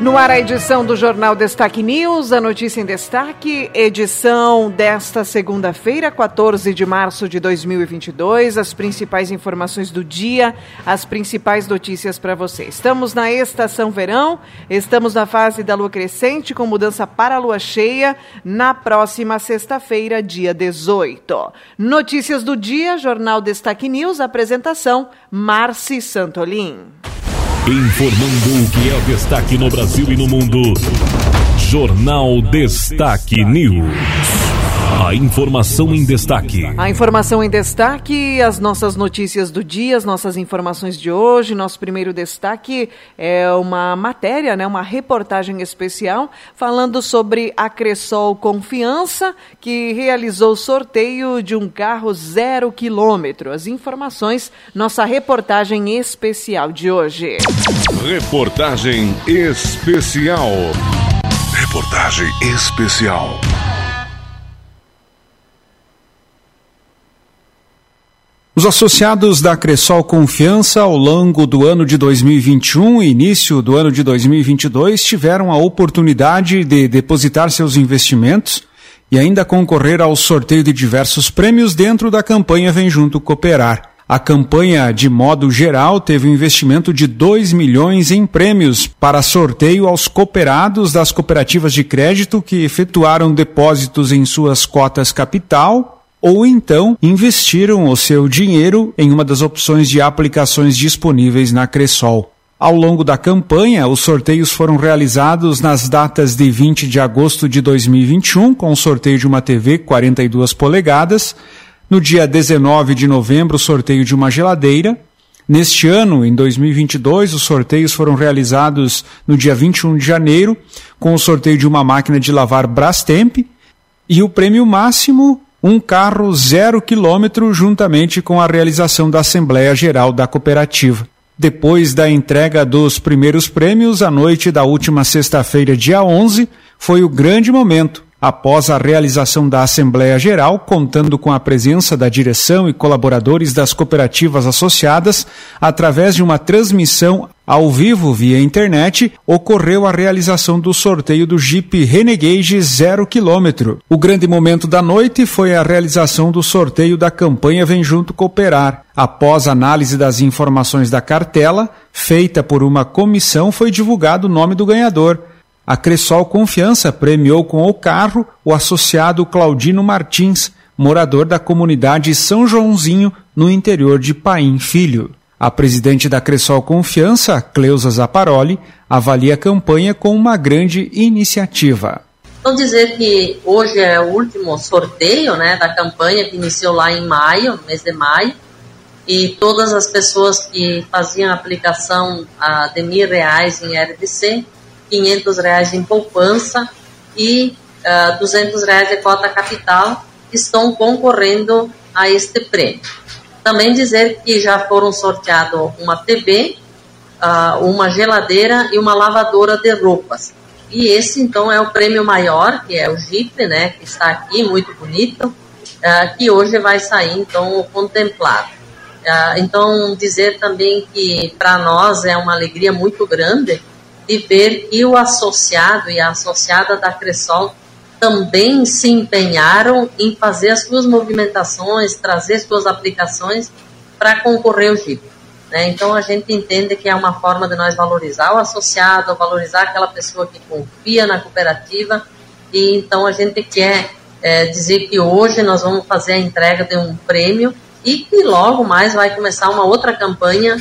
No ar a edição do Jornal Destaque News, a notícia em destaque, edição desta segunda-feira, 14 de março de 2022, as principais informações do dia, as principais notícias para você. Estamos na estação verão, estamos na fase da lua crescente com mudança para a lua cheia na próxima sexta-feira, dia 18. Notícias do dia, Jornal Destaque News, apresentação Marci Santolin. Informando o que é destaque no Brasil e no mundo. Jornal Destaque News. A informação em destaque. A informação em destaque, as nossas notícias do dia, as nossas informações de hoje. Nosso primeiro destaque é uma matéria, né, uma reportagem especial falando sobre a Cressol Confiança, que realizou sorteio de um carro zero quilômetro. As informações, nossa reportagem especial de hoje. Reportagem especial. Reportagem especial. Os associados da Cressol Confiança ao longo do ano de 2021 e início do ano de 2022 tiveram a oportunidade de depositar seus investimentos e ainda concorrer ao sorteio de diversos prêmios dentro da campanha Vem Junto Cooperar. A campanha, de modo geral, teve um investimento de 2 milhões em prêmios para sorteio aos cooperados das cooperativas de crédito que efetuaram depósitos em suas cotas capital ou então investiram o seu dinheiro em uma das opções de aplicações disponíveis na Cressol. Ao longo da campanha, os sorteios foram realizados nas datas de 20 de agosto de 2021, com o sorteio de uma TV 42 polegadas, no dia 19 de novembro, o sorteio de uma geladeira. Neste ano, em 2022, os sorteios foram realizados no dia 21 de janeiro, com o sorteio de uma máquina de lavar Brastemp. E o prêmio máximo um carro zero quilômetro juntamente com a realização da Assembleia Geral da Cooperativa. Depois da entrega dos primeiros prêmios, a noite da última sexta-feira, dia 11, foi o grande momento após a realização da Assembleia Geral, contando com a presença da direção e colaboradores das cooperativas associadas, através de uma transmissão ao vivo via internet, ocorreu a realização do sorteio do Jeep Renegade 0 km. O grande momento da noite foi a realização do sorteio da campanha Vem Junto Cooperar. Após análise das informações da cartela, feita por uma comissão, foi divulgado o nome do ganhador. A Cressol Confiança premiou com o carro o associado Claudino Martins, morador da comunidade São Joãozinho, no interior de Paim Filho. A presidente da Cressol Confiança, Cleusa Zaparoli, avalia a campanha com uma grande iniciativa. Vou dizer que hoje é o último sorteio né, da campanha que iniciou lá em maio, no mês de maio, e todas as pessoas que faziam a aplicação de mil reais em RDC 500 reais em poupança e uh, ah, 200 reais de cota capital estão concorrendo a este prêmio. Também dizer que já foram sorteados uma TV, uh, ah, uma geladeira e uma lavadora de roupas. E esse então é o prêmio maior, que é o Jeep, né, que está aqui, muito bonito, uh, que hoje vai sair então contemplado. Uh, então dizer também que para nós é uma alegria muito grande de ver que o associado e a associada da Cressol também se empenharam em fazer as suas movimentações, trazer suas aplicações para concorrer ao GIP. Né? Então a gente entende que é uma forma de nós valorizar o associado, valorizar aquela pessoa que confia na cooperativa e então a gente quer é, dizer que hoje nós vamos fazer a entrega de um prêmio e que logo mais vai começar uma outra campanha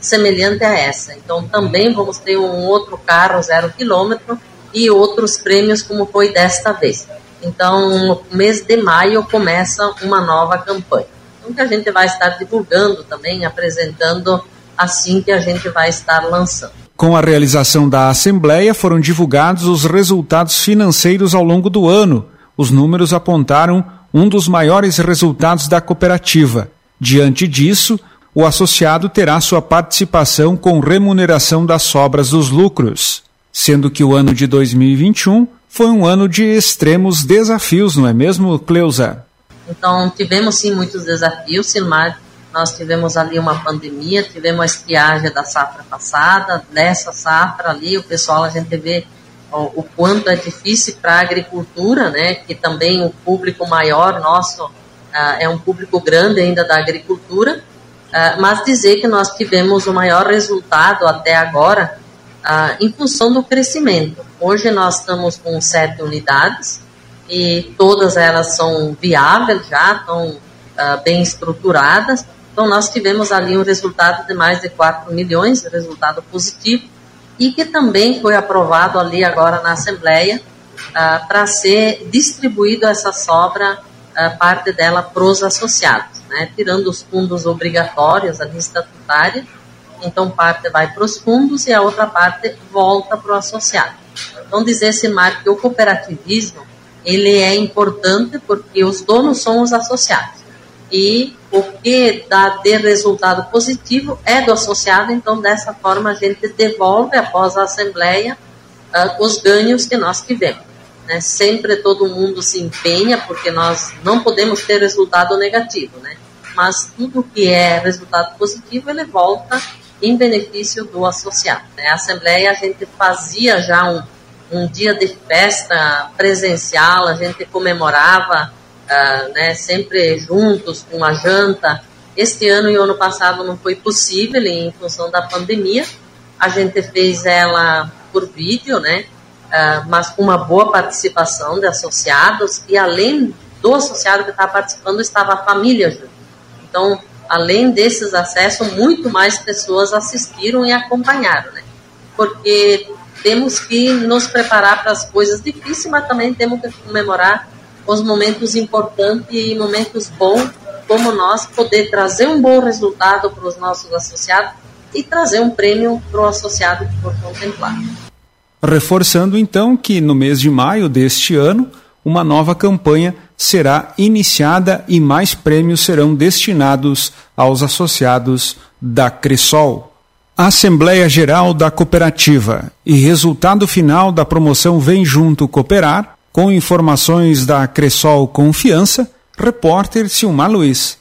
semelhante a essa. Então também vamos ter um outro carro zero quilômetro e outros prêmios como foi desta vez. Então, no mês de maio começa uma nova campanha. Então, que a gente vai estar divulgando também, apresentando assim que a gente vai estar lançando. Com a realização da Assembleia, foram divulgados os resultados financeiros ao longo do ano. Os números apontaram um dos maiores resultados da cooperativa Diante disso, o associado terá sua participação com remuneração das sobras dos lucros, sendo que o ano de 2021 foi um ano de extremos desafios, não é mesmo, Cleusa? Então, tivemos sim muitos desafios, Silmar. Nós tivemos ali uma pandemia, tivemos a estiagem da safra passada, nessa safra ali, o pessoal, a gente vê o, o quanto é difícil para a agricultura, né, que também o público maior nosso uh, é um público grande ainda da agricultura, uh, mas dizer que nós tivemos o maior resultado até agora uh, em função do crescimento. Hoje nós estamos com sete unidades e todas elas são viáveis já, estão bem estruturadas, então nós tivemos ali um resultado de mais de 4 milhões, resultado positivo, e que também foi aprovado ali agora na Assembleia uh, para ser distribuído essa sobra, uh, parte dela para os associados, né? tirando os fundos obrigatórios ali estatutária, então parte vai para os fundos e a outra parte volta para o associado. Então dizer-se mais que o cooperativismo ele é importante porque os donos são os associados e o que dá de resultado positivo é do associado, então dessa forma a gente devolve após a assembleia uh, os ganhos que nós tivemos. Né? Sempre todo mundo se empenha, porque nós não podemos ter resultado negativo, né? mas tudo que é resultado positivo ele volta em benefício do associado. Né? A assembleia a gente fazia já um, um dia de festa presencial, a gente comemorava uh, né, sempre juntos, com a janta. Este ano e ano passado não foi possível em função da pandemia. A gente fez ela por vídeo, né? Uh, mas com uma boa participação de associados e além do associado que estava participando estava a família junto. Então, além desses acessos, muito mais pessoas assistiram e acompanharam, né? Porque temos que nos preparar para as coisas difíceis, mas também temos que comemorar os momentos importantes e momentos bons, como nós poder trazer um bom resultado para os nossos associados e trazer um prêmio para o associado que for contemplado. Reforçando então que no mês de maio deste ano, uma nova campanha será iniciada e mais prêmios serão destinados aos associados da Cresol. Assembleia Geral da Cooperativa e resultado final da promoção Vem Junto Cooperar com informações da Cressol Confiança, repórter Silmar Luiz.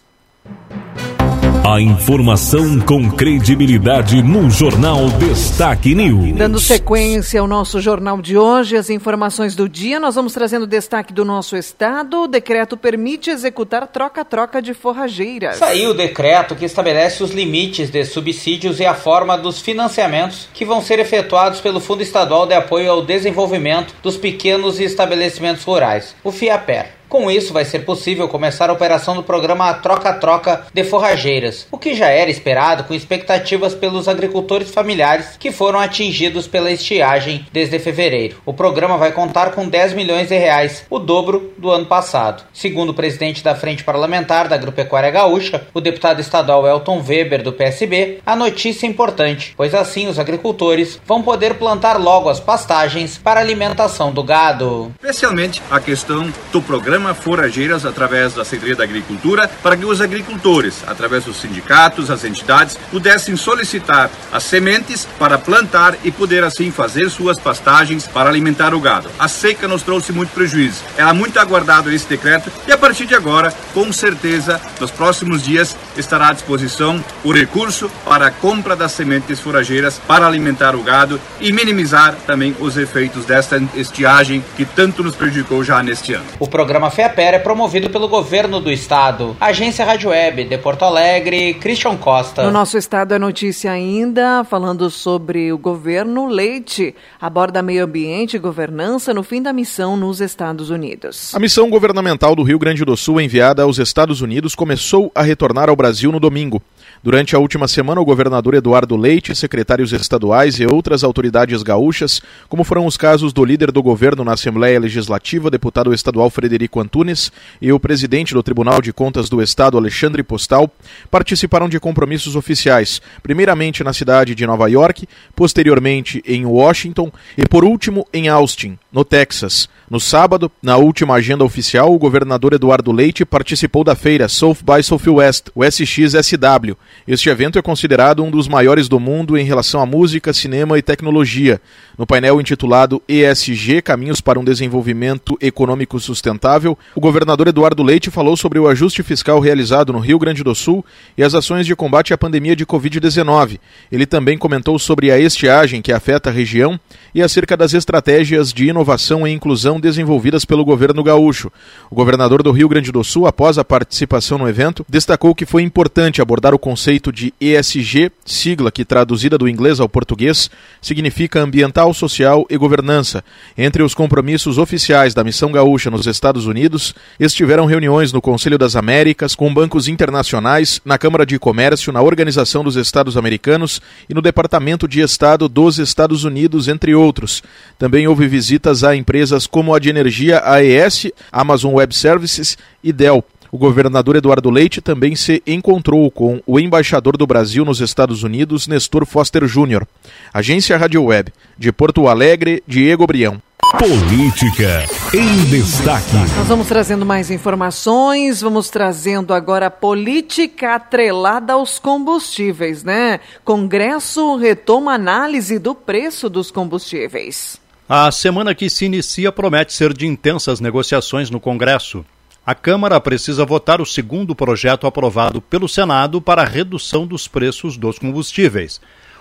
A informação com credibilidade no Jornal Destaque News. Dando sequência ao nosso jornal de hoje, as informações do dia, nós vamos trazendo destaque do nosso estado. O decreto permite executar troca-troca de forrageiras. Saiu o decreto que estabelece os limites de subsídios e a forma dos financiamentos que vão ser efetuados pelo Fundo Estadual de Apoio ao Desenvolvimento dos Pequenos Estabelecimentos Rurais, o FIAPER. Com isso, vai ser possível começar a operação do programa Troca-Troca de Forrageiras, o que já era esperado com expectativas pelos agricultores familiares que foram atingidos pela estiagem desde fevereiro. O programa vai contar com 10 milhões de reais, o dobro do ano passado. Segundo o presidente da Frente Parlamentar da Agropecuária Gaúcha, o deputado estadual Elton Weber, do PSB, a notícia é importante, pois assim os agricultores vão poder plantar logo as pastagens para alimentação do gado. Especialmente a questão do programa programa Forageiras através da Secretaria da Agricultura para que os agricultores, através dos sindicatos, as entidades, pudessem solicitar as sementes para plantar e poder assim fazer suas pastagens para alimentar o gado. A seca nos trouxe muito prejuízo. Era muito aguardado esse decreto e a partir de agora, com certeza, nos próximos dias estará à disposição o recurso para a compra das sementes forageiras para alimentar o gado e minimizar também os efeitos desta estiagem que tanto nos prejudicou já neste ano. O programa programa FEAPER é promovido pelo governo do estado. Agência Rádio Web de Porto Alegre, Christian Costa. No nosso estado é notícia ainda, falando sobre o governo Leite, aborda meio ambiente e governança no fim da missão nos Estados Unidos. A missão governamental do Rio Grande do Sul enviada aos Estados Unidos começou a retornar ao Brasil no domingo. Durante a última semana, o governador Eduardo Leite, secretários estaduais e outras autoridades gaúchas, como foram os casos do líder do governo na Assembleia Legislativa, deputado estadual Frederico Antunes, e o presidente do Tribunal de Contas do Estado, Alexandre Postal, participaram de compromissos oficiais, primeiramente na cidade de Nova York, posteriormente em Washington e, por último, em Austin, no Texas. No sábado, na última agenda oficial, o governador Eduardo Leite participou da feira South by Southwest, o SXSW. Este evento é considerado um dos maiores do mundo em relação à música, cinema e tecnologia. No painel intitulado ESG Caminhos para um Desenvolvimento Econômico Sustentável, o governador Eduardo Leite falou sobre o ajuste fiscal realizado no Rio Grande do Sul e as ações de combate à pandemia de Covid-19. Ele também comentou sobre a estiagem que afeta a região e acerca das estratégias de inovação e inclusão desenvolvidas pelo governo gaúcho. O governador do Rio Grande do Sul, após a participação no evento, destacou que foi importante abordar o conceito de ESG, sigla que traduzida do inglês ao português significa ambiental, social e governança. Entre os compromissos oficiais da missão gaúcha nos Estados Unidos, estiveram reuniões no Conselho das Américas com bancos internacionais, na Câmara de Comércio, na Organização dos Estados Americanos e no Departamento de Estado dos Estados Unidos, entre outros. Também houve visitas a empresas como a de energia AES, Amazon Web Services e Dell. O governador Eduardo Leite também se encontrou com o embaixador do Brasil nos Estados Unidos, Nestor Foster Jr. Agência Rádio Web, de Porto Alegre, Diego Brião. Política em destaque. Nós vamos trazendo mais informações, vamos trazendo agora política atrelada aos combustíveis, né? Congresso retoma análise do preço dos combustíveis. A semana que se inicia promete ser de intensas negociações no Congresso. A Câmara precisa votar o segundo projeto aprovado pelo Senado para a redução dos preços dos combustíveis.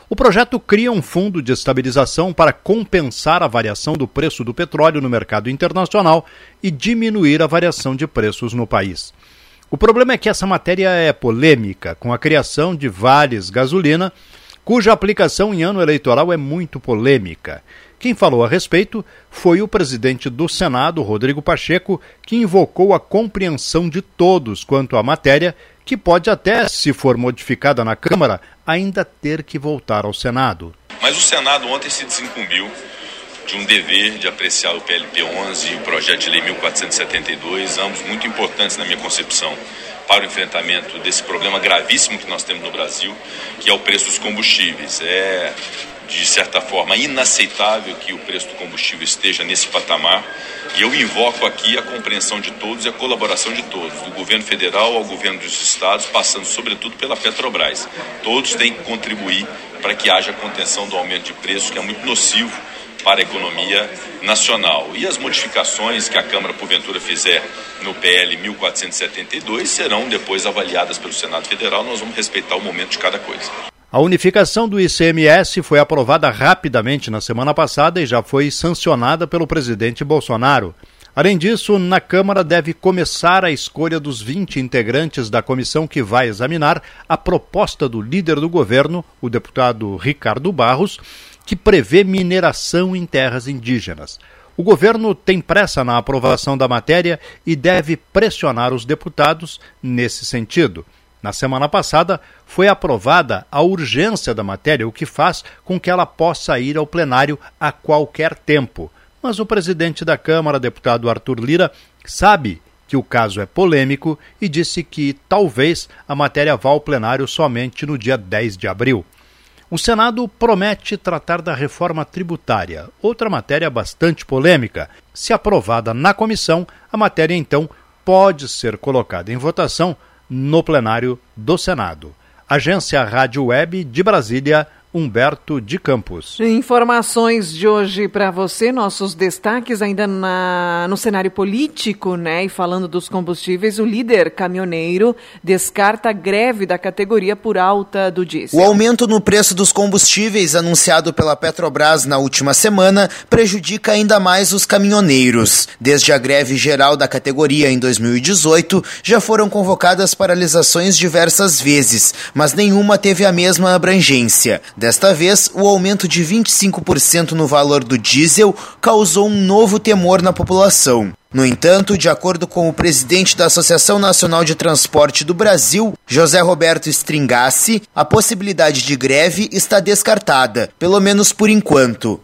O projeto cria um fundo de estabilização para compensar a variação do preço do petróleo no mercado internacional e diminuir a variação de preços no país. O problema é que essa matéria é polêmica, com a criação de vales gasolina, cuja aplicação em ano eleitoral é muito polêmica. Quem falou a respeito foi o presidente do Senado, Rodrigo Pacheco, que invocou a compreensão de todos quanto à matéria, que pode até, se for modificada na Câmara, ainda ter que voltar ao Senado. Mas o Senado ontem se desincumbiu de um dever de apreciar o PLP 11 e o projeto de lei 1472, ambos muito importantes na minha concepção para o enfrentamento desse problema gravíssimo que nós temos no Brasil, que é o preço dos combustíveis. É de certa forma inaceitável que o preço do combustível esteja nesse patamar. E eu invoco aqui a compreensão de todos e a colaboração de todos, do governo federal ao governo dos estados, passando sobretudo pela Petrobras. Todos têm que contribuir para que haja contenção do aumento de preços, que é muito nocivo para a economia nacional. E as modificações que a Câmara, porventura, fizer no PL 1472 serão depois avaliadas pelo Senado Federal. Nós vamos respeitar o momento de cada coisa. A unificação do ICMS foi aprovada rapidamente na semana passada e já foi sancionada pelo presidente Bolsonaro. Além disso, na Câmara deve começar a escolha dos 20 integrantes da comissão que vai examinar a proposta do líder do governo, o deputado Ricardo Barros, que prevê mineração em terras indígenas. O governo tem pressa na aprovação da matéria e deve pressionar os deputados nesse sentido. Na semana passada, foi aprovada a urgência da matéria, o que faz com que ela possa ir ao plenário a qualquer tempo. Mas o presidente da Câmara, deputado Arthur Lira, sabe que o caso é polêmico e disse que talvez a matéria vá ao plenário somente no dia 10 de abril. O Senado promete tratar da reforma tributária, outra matéria bastante polêmica. Se aprovada na comissão, a matéria então pode ser colocada em votação no plenário do Senado. Agência Rádio Web de Brasília, Humberto de Campos. Informações de hoje para você, nossos destaques ainda na, no cenário político, né? E falando dos combustíveis, o líder caminhoneiro descarta a greve da categoria por alta do diesel. O aumento no preço dos combustíveis anunciado pela Petrobras na última semana prejudica ainda mais os caminhoneiros. Desde a greve geral da categoria em 2018, já foram convocadas paralisações diversas vezes, mas nenhuma teve a mesma abrangência. Desta vez, o aumento de 25% no valor do diesel causou um novo temor na população. No entanto, de acordo com o presidente da Associação Nacional de Transporte do Brasil, José Roberto Stringassi, a possibilidade de greve está descartada, pelo menos por enquanto.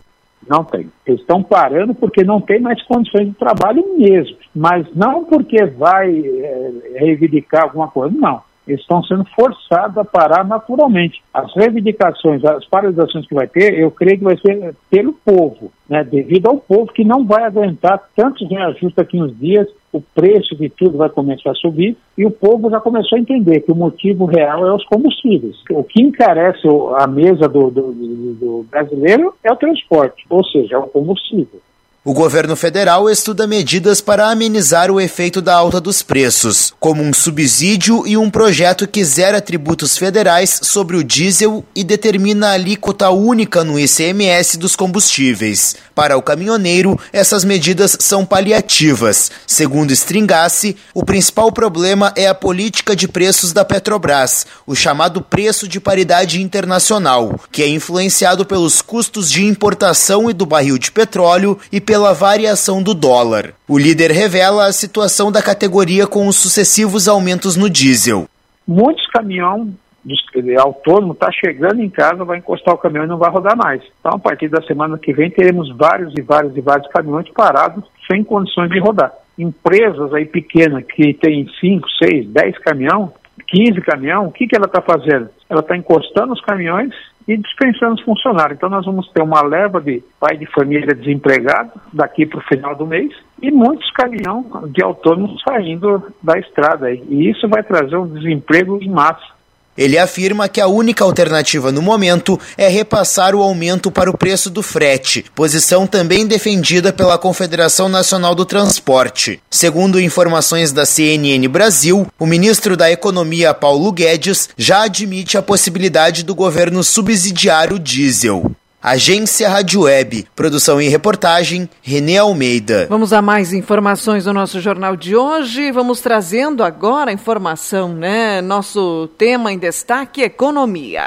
Não tem. Eles estão parando porque não tem mais condições de trabalho mesmo. Mas não porque vai é, reivindicar alguma coisa, não estão sendo forçados a parar naturalmente. As reivindicações, as paralisações que vai ter, eu creio que vai ser pelo povo, né, devido ao povo que não vai aguentar tantos reajustes aqui nos dias, o preço de tudo vai começar a subir e o povo já começou a entender que o motivo real é os combustíveis. O que encarece a mesa do, do, do, brasileiro é o transporte, ou seja, é o combustível. O governo federal estuda medidas para amenizar o efeito da alta dos preços, como um subsídio e um projeto que zera tributos federais sobre o diesel e determina a alíquota única no ICMS dos combustíveis. Para o caminhoneiro, essas medidas são paliativas. Segundo Stringassi, o principal problema é a política de preços da Petrobras, o chamado preço de paridade internacional, que é influenciado pelos custos de importação e do barril de petróleo e pela variação do dólar. O líder revela a situação da categoria com os sucessivos aumentos no diesel. Muitos caminhões autônomo está chegando em casa, vai encostar o caminhão e não vai rodar mais. Então, a partir da semana que vem, teremos vários e vários e vários caminhões parados sem condições de rodar. Empresas aí pequenas que tem 5, 6, 10 caminhão, 15 caminhão, o que, que ela está fazendo? Ela está encostando os caminhões e dispensando os funcionários. Então nós vamos ter uma leva de pai de família desempregado daqui para o final do mês e muitos caminhões de autônomos saindo da estrada. E isso vai trazer um desemprego em massa. Ele afirma que a única alternativa no momento é repassar o aumento para o preço do frete, posição também defendida pela Confederação Nacional do Transporte. Segundo informações da CNN Brasil, o ministro da Economia Paulo Guedes já admite a possibilidade do governo subsidiar o diesel. Agência Rádio Web, produção e reportagem, Renê Almeida. Vamos a mais informações do nosso jornal de hoje. Vamos trazendo agora a informação, né? Nosso tema em destaque: economia.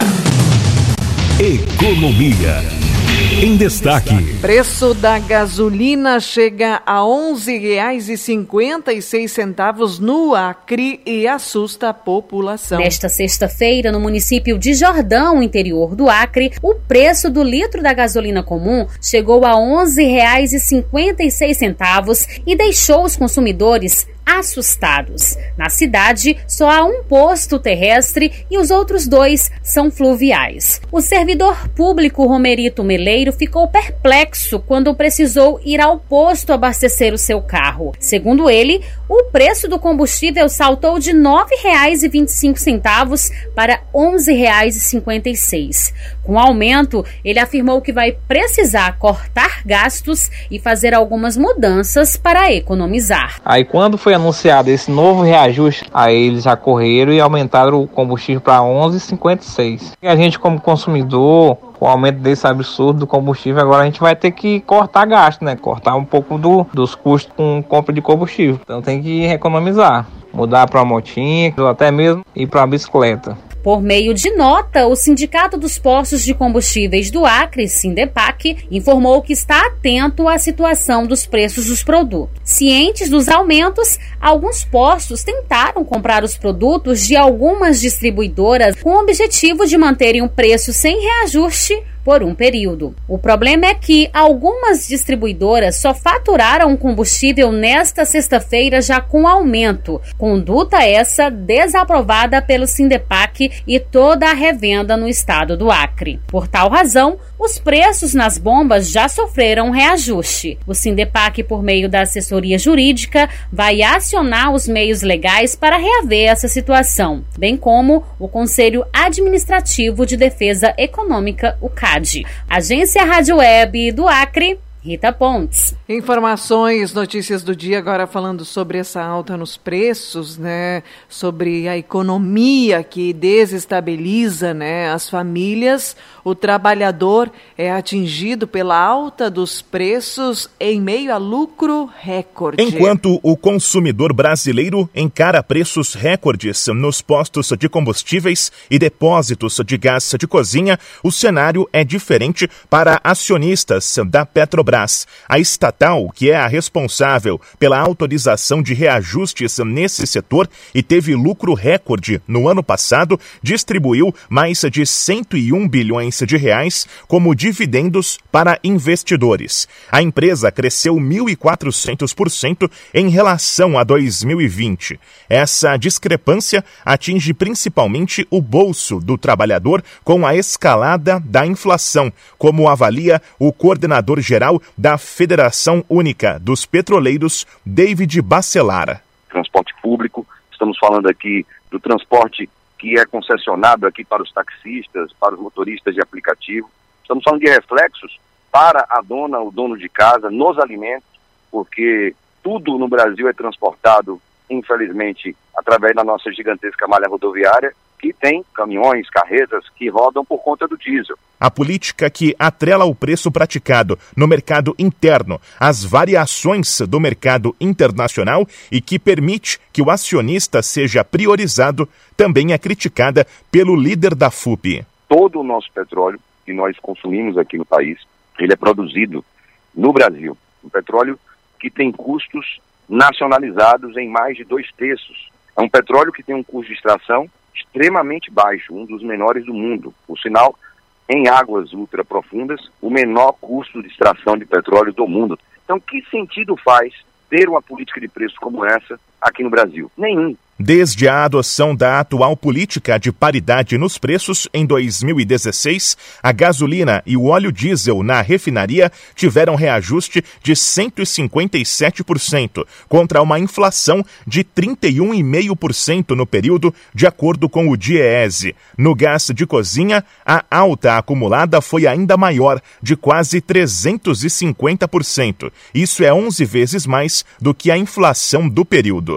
Economia. Em destaque. Preço da gasolina chega a R$ 11,56 no Acre e assusta a população. Nesta sexta-feira, no município de Jordão, interior do Acre, o preço do litro da gasolina comum chegou a R$ 11,56 e deixou os consumidores assustados. Na cidade, só há um posto terrestre e os outros dois são fluviais. O servidor público Romerito Meleiro ficou perplexo quando precisou ir ao posto abastecer o seu carro. Segundo ele, o preço do combustível saltou de R$ 9,25 para R$ 11,56. Com o aumento, ele afirmou que vai precisar cortar gastos e fazer algumas mudanças para economizar. Aí quando foi anunciado esse novo reajuste, aí eles já correram e aumentaram o combustível para 11,56. E a gente como consumidor, com o aumento desse absurdo do combustível, agora a gente vai ter que cortar gasto, né? Cortar um pouco do, dos custos com compra de combustível. Então tem que economizar, mudar para uma motinha, ou até mesmo ir para uma bicicleta. Por meio de nota, o Sindicato dos Postos de Combustíveis do Acre, Sindepac, informou que está atento à situação dos preços dos produtos. Cientes dos aumentos, alguns postos tentaram comprar os produtos de algumas distribuidoras com o objetivo de manterem o preço sem reajuste por um período. O problema é que algumas distribuidoras só faturaram combustível nesta sexta-feira já com aumento, conduta essa desaprovada pelo Sindepac e toda a revenda no estado do Acre. Por tal razão, os preços nas bombas já sofreram reajuste. O Sindepac, por meio da assessoria jurídica, vai acionar os meios legais para reaver essa situação, bem como o Conselho Administrativo de Defesa Econômica, o CAD. Agência Rádio Web do Acre, Rita Pontes. Informações, notícias do dia agora falando sobre essa alta nos preços, né? Sobre a economia que desestabiliza, né, as famílias. O trabalhador é atingido pela alta dos preços em meio a lucro recorde. Enquanto o consumidor brasileiro encara preços recordes nos postos de combustíveis e depósitos de gás de cozinha, o cenário é diferente para acionistas da Petrobras. A estatal, que é a responsável pela autorização de reajustes nesse setor e teve lucro recorde no ano passado, distribuiu mais de 101 bilhões de reais como dividendos para investidores. A empresa cresceu 1.400% em relação a 2020. Essa discrepância atinge principalmente o bolso do trabalhador com a escalada da inflação, como avalia o coordenador geral da Federação Única dos Petroleiros, David Bacelara. Transporte público, estamos falando aqui do transporte que é concessionado aqui para os taxistas, para os motoristas de aplicativo. Estamos falando de reflexos para a dona, o dono de casa, nos alimentos, porque tudo no Brasil é transportado, infelizmente, através da nossa gigantesca malha rodoviária que tem caminhões, carretas que rodam por conta do diesel. A política que atrela o preço praticado no mercado interno às variações do mercado internacional e que permite que o acionista seja priorizado também é criticada pelo líder da FUP. Todo o nosso petróleo que nós consumimos aqui no país, ele é produzido no Brasil. Um petróleo que tem custos nacionalizados em mais de dois terços. É um petróleo que tem um custo de extração extremamente baixo, um dos menores do mundo. Por sinal, em águas ultra profundas, o menor custo de extração de petróleo do mundo. Então, que sentido faz ter uma política de preço como essa aqui no Brasil? Nenhum. Desde a adoção da atual política de paridade nos preços em 2016, a gasolina e o óleo diesel na refinaria tiveram reajuste de 157%, contra uma inflação de 31,5% no período, de acordo com o DIEESE. No gás de cozinha, a alta acumulada foi ainda maior, de quase 350%. Isso é 11 vezes mais do que a inflação do período.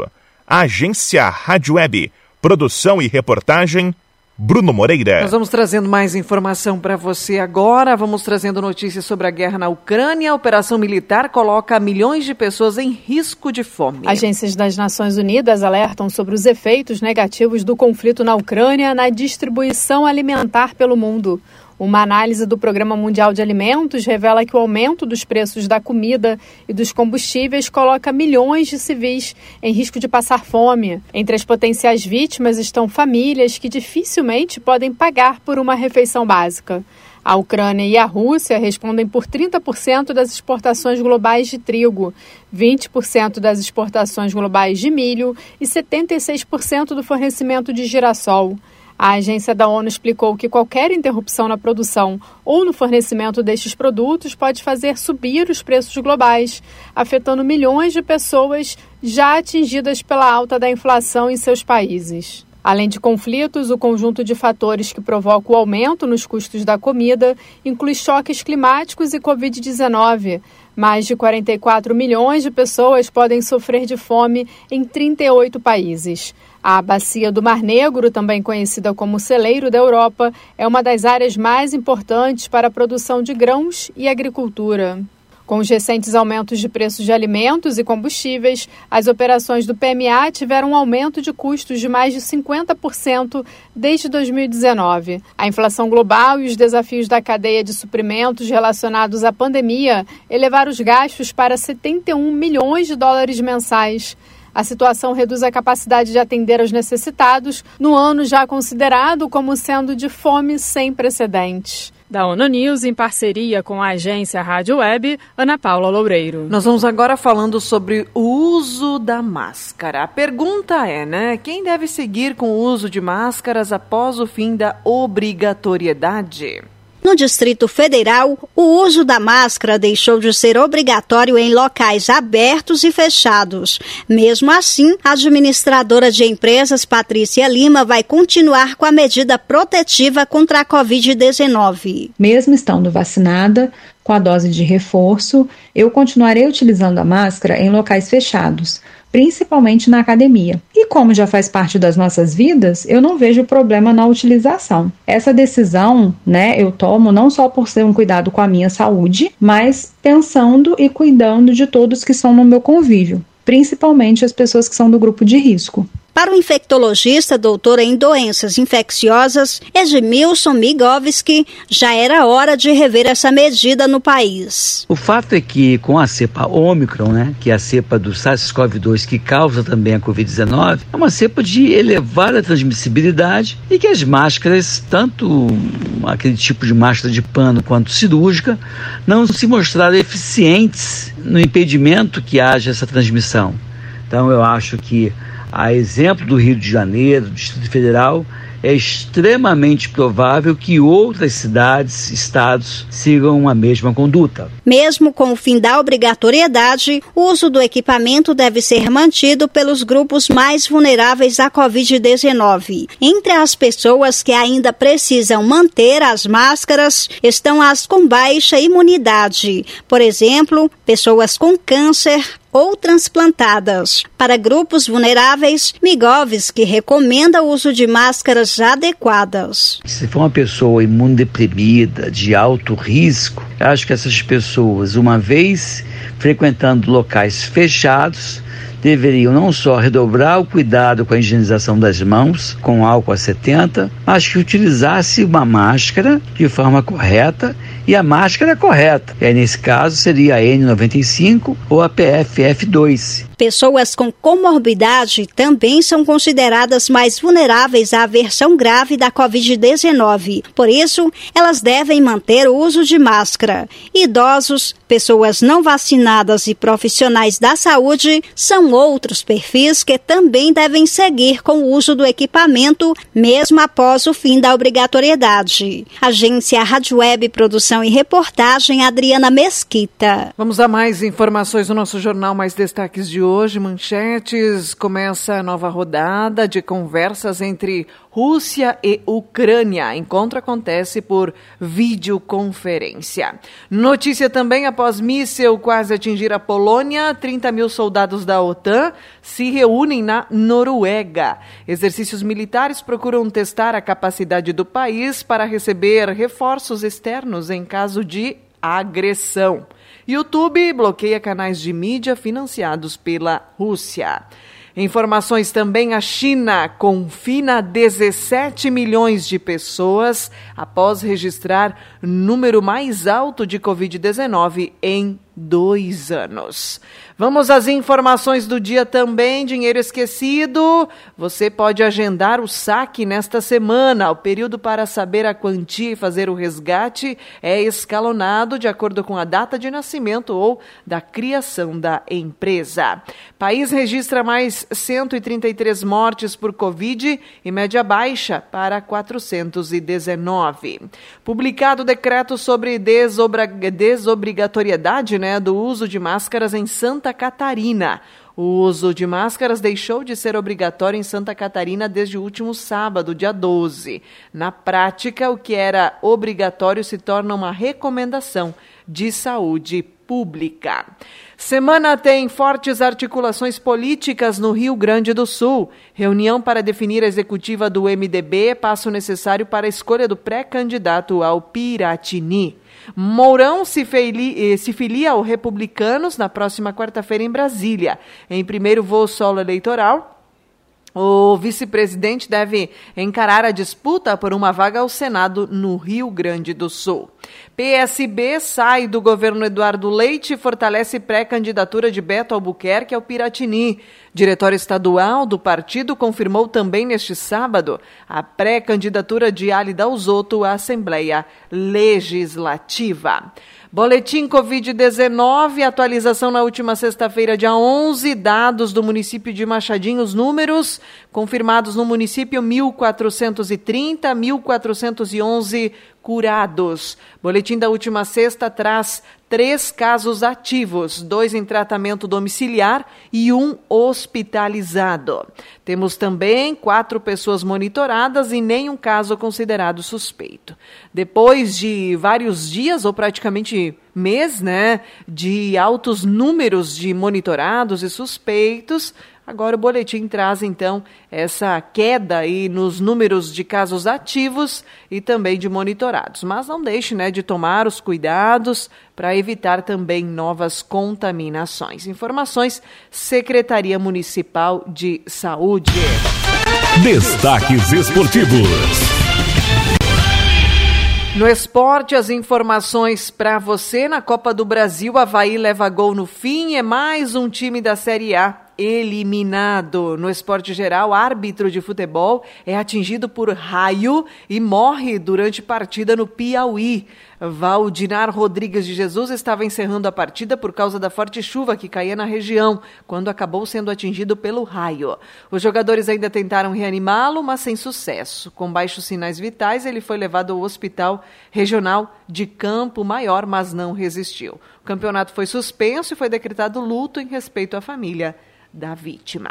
Agência Rádio Web. Produção e reportagem Bruno Moreira. Nós vamos trazendo mais informação para você agora. Vamos trazendo notícias sobre a guerra na Ucrânia. A operação militar coloca milhões de pessoas em risco de fome. Agências das Nações Unidas alertam sobre os efeitos negativos do conflito na Ucrânia na distribuição alimentar pelo mundo. Uma análise do Programa Mundial de Alimentos revela que o aumento dos preços da comida e dos combustíveis coloca milhões de civis em risco de passar fome. Entre as potenciais vítimas estão famílias que dificilmente podem pagar por uma refeição básica. A Ucrânia e a Rússia respondem por 30% das exportações globais de trigo, 20% das exportações globais de milho e 76% do fornecimento de girassol. A agência da ONU explicou que qualquer interrupção na produção ou no fornecimento destes produtos pode fazer subir os preços globais, afetando milhões de pessoas já atingidas pela alta da inflação em seus países. Além de conflitos, o conjunto de fatores que provoca o aumento nos custos da comida inclui choques climáticos e Covid-19. Mais de 44 milhões de pessoas podem sofrer de fome em 38 países. A Bacia do Mar Negro, também conhecida como celeiro da Europa, é uma das áreas mais importantes para a produção de grãos e agricultura. Com os recentes aumentos de preços de alimentos e combustíveis, as operações do PMA tiveram um aumento de custos de mais de 50% desde 2019. A inflação global e os desafios da cadeia de suprimentos relacionados à pandemia elevaram os gastos para 71 milhões de dólares mensais. A situação reduz a capacidade de atender aos necessitados no ano já considerado como sendo de fome sem precedentes. Da ONU News, em parceria com a agência Rádio Web, Ana Paula Loureiro. Nós vamos agora falando sobre o uso da máscara. A pergunta é, né? Quem deve seguir com o uso de máscaras após o fim da obrigatoriedade? No Distrito Federal, o uso da máscara deixou de ser obrigatório em locais abertos e fechados. Mesmo assim, a administradora de empresas, Patrícia Lima, vai continuar com a medida protetiva contra a Covid-19. Mesmo estando vacinada, com a dose de reforço, eu continuarei utilizando a máscara em locais fechados, principalmente na academia. E como já faz parte das nossas vidas, eu não vejo problema na utilização. Essa decisão, né, eu tomo não só por ser um cuidado com a minha saúde, mas pensando e cuidando de todos que estão no meu convívio, principalmente as pessoas que são do grupo de risco. Para o infectologista, doutor em doenças infecciosas, Edmilson Migovski, já era hora de rever essa medida no país. O fato é que com a cepa Omicron, né, que é a cepa do SARS-CoV-2 que causa também a Covid-19, é uma cepa de elevada transmissibilidade e que as máscaras, tanto aquele tipo de máscara de pano quanto cirúrgica, não se mostraram eficientes no impedimento que haja essa transmissão. Então eu acho que a exemplo do Rio de Janeiro, do Distrito Federal, é extremamente provável que outras cidades, estados, sigam a mesma conduta. Mesmo com o fim da obrigatoriedade, o uso do equipamento deve ser mantido pelos grupos mais vulneráveis à Covid-19. Entre as pessoas que ainda precisam manter as máscaras estão as com baixa imunidade, por exemplo, pessoas com câncer, ou transplantadas. Para grupos vulneráveis, Migovski recomenda o uso de máscaras adequadas. Se for uma pessoa imunodeprimida, de alto risco, acho que essas pessoas, uma vez frequentando locais fechados, deveriam não só redobrar o cuidado com a higienização das mãos com álcool a 70, mas que utilizasse uma máscara de forma correta e a máscara correta. E aí, nesse caso, seria a N95 ou a PFF2. Pessoas com comorbidade também são consideradas mais vulneráveis à versão grave da Covid-19. Por isso, elas devem manter o uso de máscara. Idosos, pessoas não vacinadas e profissionais da saúde são outros perfis que também devem seguir com o uso do equipamento, mesmo após o fim da obrigatoriedade. Agência Rádio Web Produção e Reportagem, Adriana Mesquita. Vamos a mais informações no nosso jornal Mais Destaques de hoje, manchetes. Começa a nova rodada de conversas entre Rússia e Ucrânia. Encontro acontece por videoconferência. Notícia também: após míssel quase atingir a Polônia, 30 mil soldados da OTAN se reúnem na Noruega. Exercícios militares procuram testar a capacidade do país para receber reforços externos em caso de agressão. YouTube bloqueia canais de mídia financiados pela Rússia. Informações também: a China confina 17 milhões de pessoas após registrar número mais alto de Covid-19 em dois anos. Vamos às informações do dia também. Dinheiro esquecido. Você pode agendar o saque nesta semana. O período para saber a quantia e fazer o resgate é escalonado de acordo com a data de nascimento ou da criação da empresa. País registra mais 133 mortes por Covid e média baixa para 419. Publicado decreto sobre desobrigatoriedade né, do uso de máscaras em Santa Catarina. O uso de máscaras deixou de ser obrigatório em Santa Catarina desde o último sábado, dia 12. Na prática, o que era obrigatório se torna uma recomendação de saúde pública. Semana tem fortes articulações políticas no Rio Grande do Sul. Reunião para definir a executiva do MDB, passo necessário para a escolha do pré-candidato ao Piratini. Mourão se, eh, se filia ao Republicanos na próxima quarta-feira em Brasília. Em primeiro voo solo eleitoral, o vice-presidente deve encarar a disputa por uma vaga ao Senado no Rio Grande do Sul. PSB sai do governo Eduardo Leite e fortalece pré-candidatura de Beto Albuquerque ao Piratini. Diretório estadual do partido confirmou também neste sábado a pré-candidatura de Ali Dalzotto à Assembleia Legislativa. Boletim Covid-19, atualização na última sexta-feira, dia 11, dados do município de Machadinho, os números confirmados no município 1430, 1411 curados. Boletim da última sexta traz três casos ativos, dois em tratamento domiciliar e um hospitalizado. Temos também quatro pessoas monitoradas e nenhum caso considerado suspeito. Depois de vários dias, ou praticamente mês, né, de altos números de monitorados e suspeitos, Agora o boletim traz então essa queda aí nos números de casos ativos e também de monitorados. Mas não deixe né, de tomar os cuidados para evitar também novas contaminações. Informações Secretaria Municipal de Saúde. Destaques esportivos. No esporte, as informações para você na Copa do Brasil. Havaí leva gol no fim. É mais um time da Série A eliminado. No esporte geral, árbitro de futebol é atingido por raio e morre durante partida no Piauí. Valdinar Rodrigues de Jesus estava encerrando a partida por causa da forte chuva que caía na região, quando acabou sendo atingido pelo raio. Os jogadores ainda tentaram reanimá-lo, mas sem sucesso. Com baixos sinais vitais, ele foi levado ao hospital regional de Campo Maior, mas não resistiu. O campeonato foi suspenso e foi decretado luto em respeito à família da vítima.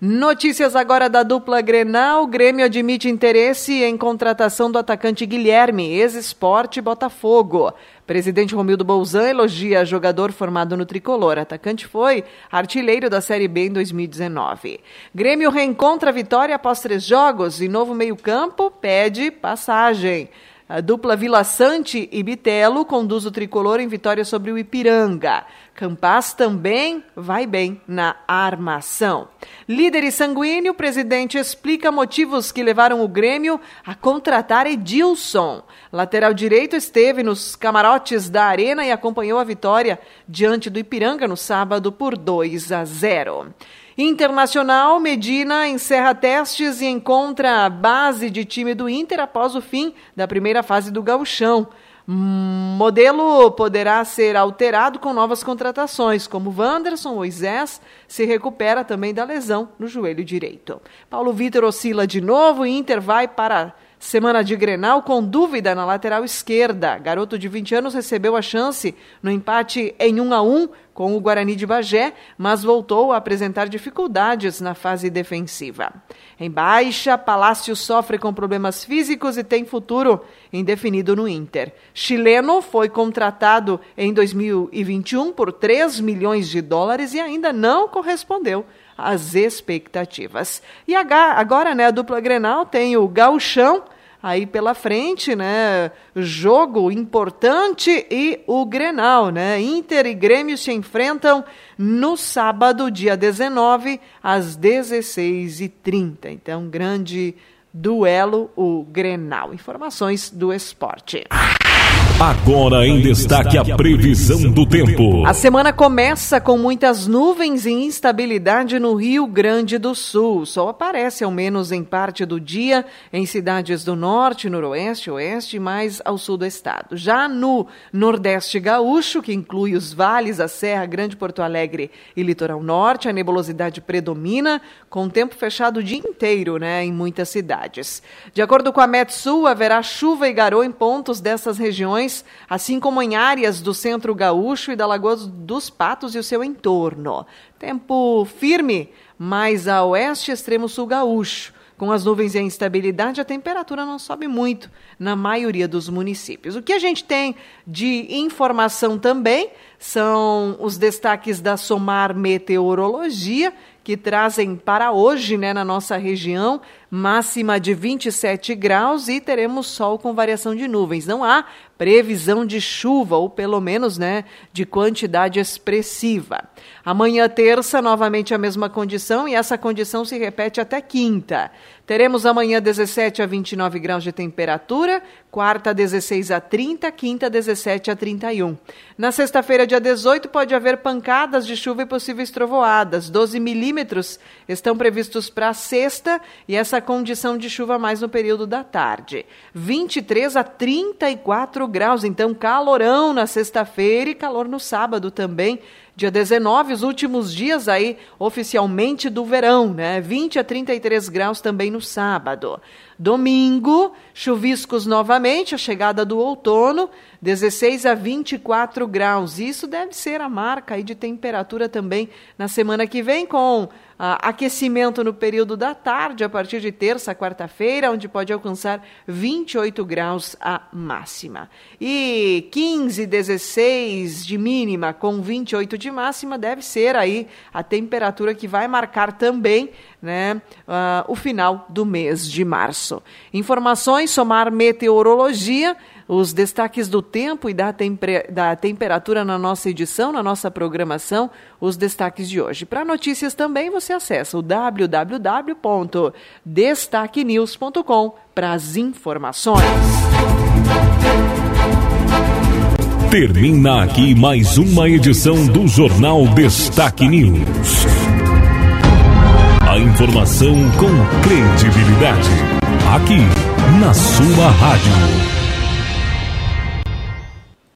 Notícias agora da dupla Grenal. Grêmio admite interesse em contratação do atacante Guilherme, ex-esporte Botafogo. Presidente Romildo Bolzan elogia jogador formado no tricolor. Atacante foi artilheiro da Série B em 2019. Grêmio reencontra a vitória após três jogos e novo meio-campo pede passagem. A dupla Vila Sante e Bitelo conduz o tricolor em vitória sobre o Ipiranga. Campas também vai bem na armação. Líder e sanguíneo, o presidente explica motivos que levaram o Grêmio a contratar Edilson. Lateral direito esteve nos camarotes da Arena e acompanhou a vitória diante do Ipiranga no sábado por 2 a 0. Internacional, Medina encerra testes e encontra a base de time do Inter após o fim da primeira fase do gauchão. Modelo poderá ser alterado com novas contratações, como Wanderson Moisés se recupera também da lesão no joelho direito. Paulo Vitor oscila de novo e Inter vai para Semana de Grenal com dúvida na lateral esquerda. Garoto de 20 anos recebeu a chance no empate em 1 a 1 com o Guarani de Bagé, mas voltou a apresentar dificuldades na fase defensiva. Em baixa, Palácio sofre com problemas físicos e tem futuro indefinido no Inter. Chileno foi contratado em 2021 por 3 milhões de dólares e ainda não correspondeu as expectativas. E agora, né, a dupla Grenal tem o Gauchão aí pela frente, né? Jogo importante e o Grenal, né? Inter e Grêmio se enfrentam no sábado, dia 19, às 16h30. Então, grande duelo, o Grenal. Informações do esporte. Agora em destaque a previsão do tempo. A semana começa com muitas nuvens e instabilidade no Rio Grande do Sul. O sol aparece ao menos em parte do dia em cidades do norte, noroeste, oeste e mais ao sul do estado. Já no nordeste gaúcho, que inclui os vales, a Serra, Grande Porto Alegre e Litoral Norte, a nebulosidade predomina, com tempo fechado o dia inteiro, né, em muitas cidades. De acordo com a Metsul, haverá chuva e garoa em pontos dessas regiões regiões, assim como em áreas do centro gaúcho e da Lagoa dos Patos e o seu entorno. Tempo firme, mais a oeste extremo sul gaúcho. Com as nuvens e a instabilidade, a temperatura não sobe muito na maioria dos municípios. O que a gente tem de informação também são os destaques da Somar Meteorologia, que trazem para hoje, né, na nossa região, máxima de 27 graus e teremos sol com variação de nuvens. Não há previsão de chuva, ou pelo menos, né, de quantidade expressiva. Amanhã, terça, novamente a mesma condição e essa condição se repete até quinta. Teremos amanhã 17 a 29 graus de temperatura, quarta 16 a 30, quinta 17 a 31. Na sexta-feira, dia 18, pode haver pancadas de chuva e possíveis trovoadas. 12 milímetros estão previstos para sexta e essa condição de chuva mais no período da tarde. 23 a 34 graus, então calorão na sexta-feira e calor no sábado também. Dia 19, os últimos dias aí oficialmente do verão, né? 20 a 33 graus também no sábado. Domingo, chuviscos novamente, a chegada do outono, 16 a 24 graus. Isso deve ser a marca aí de temperatura também na semana que vem, com aquecimento no período da tarde, a partir de terça, quarta-feira, onde pode alcançar 28 graus a máxima. E 15, 16 de mínima, com 28 de máxima, deve ser aí a temperatura que vai marcar também né, uh, o final do mês de março. Informações, somar meteorologia os destaques do tempo e da, da temperatura na nossa edição, na nossa programação, os destaques de hoje. Para notícias também você acessa o www.destaquenews.com para as informações. Termina aqui mais uma edição do Jornal Destaque News. A informação com credibilidade. Aqui, na sua rádio.